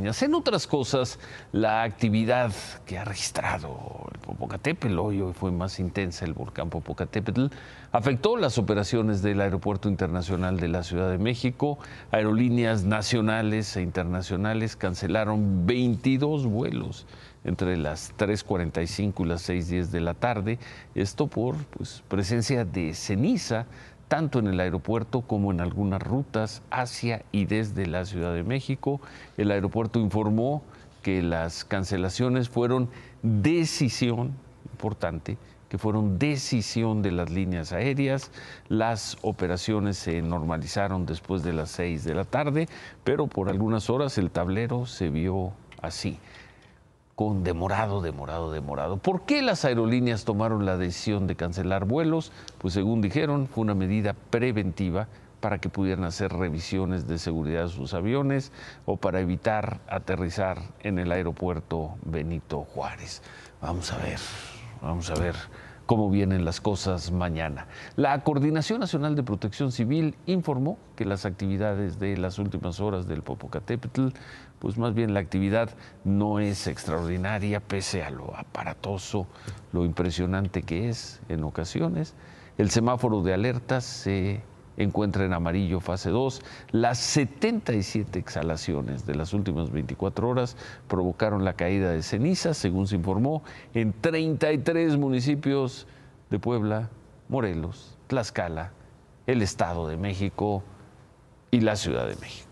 En otras cosas, la actividad que ha registrado el Popocatépetl, hoy, fue más intensa el volcán Popocatépetl, afectó las operaciones del Aeropuerto Internacional de la Ciudad de México. Aerolíneas nacionales e internacionales cancelaron 22 vuelos entre las 3.45 y las 6.10 de la tarde, esto por pues, presencia de ceniza tanto en el aeropuerto como en algunas rutas hacia y desde la Ciudad de México. El aeropuerto informó que las cancelaciones fueron decisión importante que fueron decisión de las líneas aéreas. Las operaciones se normalizaron después de las seis de la tarde, pero por algunas horas el tablero se vio así con demorado, demorado, demorado. ¿Por qué las aerolíneas tomaron la decisión de cancelar vuelos? Pues según dijeron, fue una medida preventiva para que pudieran hacer revisiones de seguridad de sus aviones o para evitar aterrizar en el aeropuerto Benito Juárez. Vamos a ver, vamos a ver cómo vienen las cosas mañana. La Coordinación Nacional de Protección Civil informó que las actividades de las últimas horas del Popocatépetl, pues más bien la actividad no es extraordinaria pese a lo aparatoso, lo impresionante que es en ocasiones. El semáforo de alertas se encuentra en amarillo fase 2. Las 77 exhalaciones de las últimas 24 horas provocaron la caída de cenizas, según se informó, en 33 municipios de Puebla, Morelos, Tlaxcala, el Estado de México y la Ciudad de México.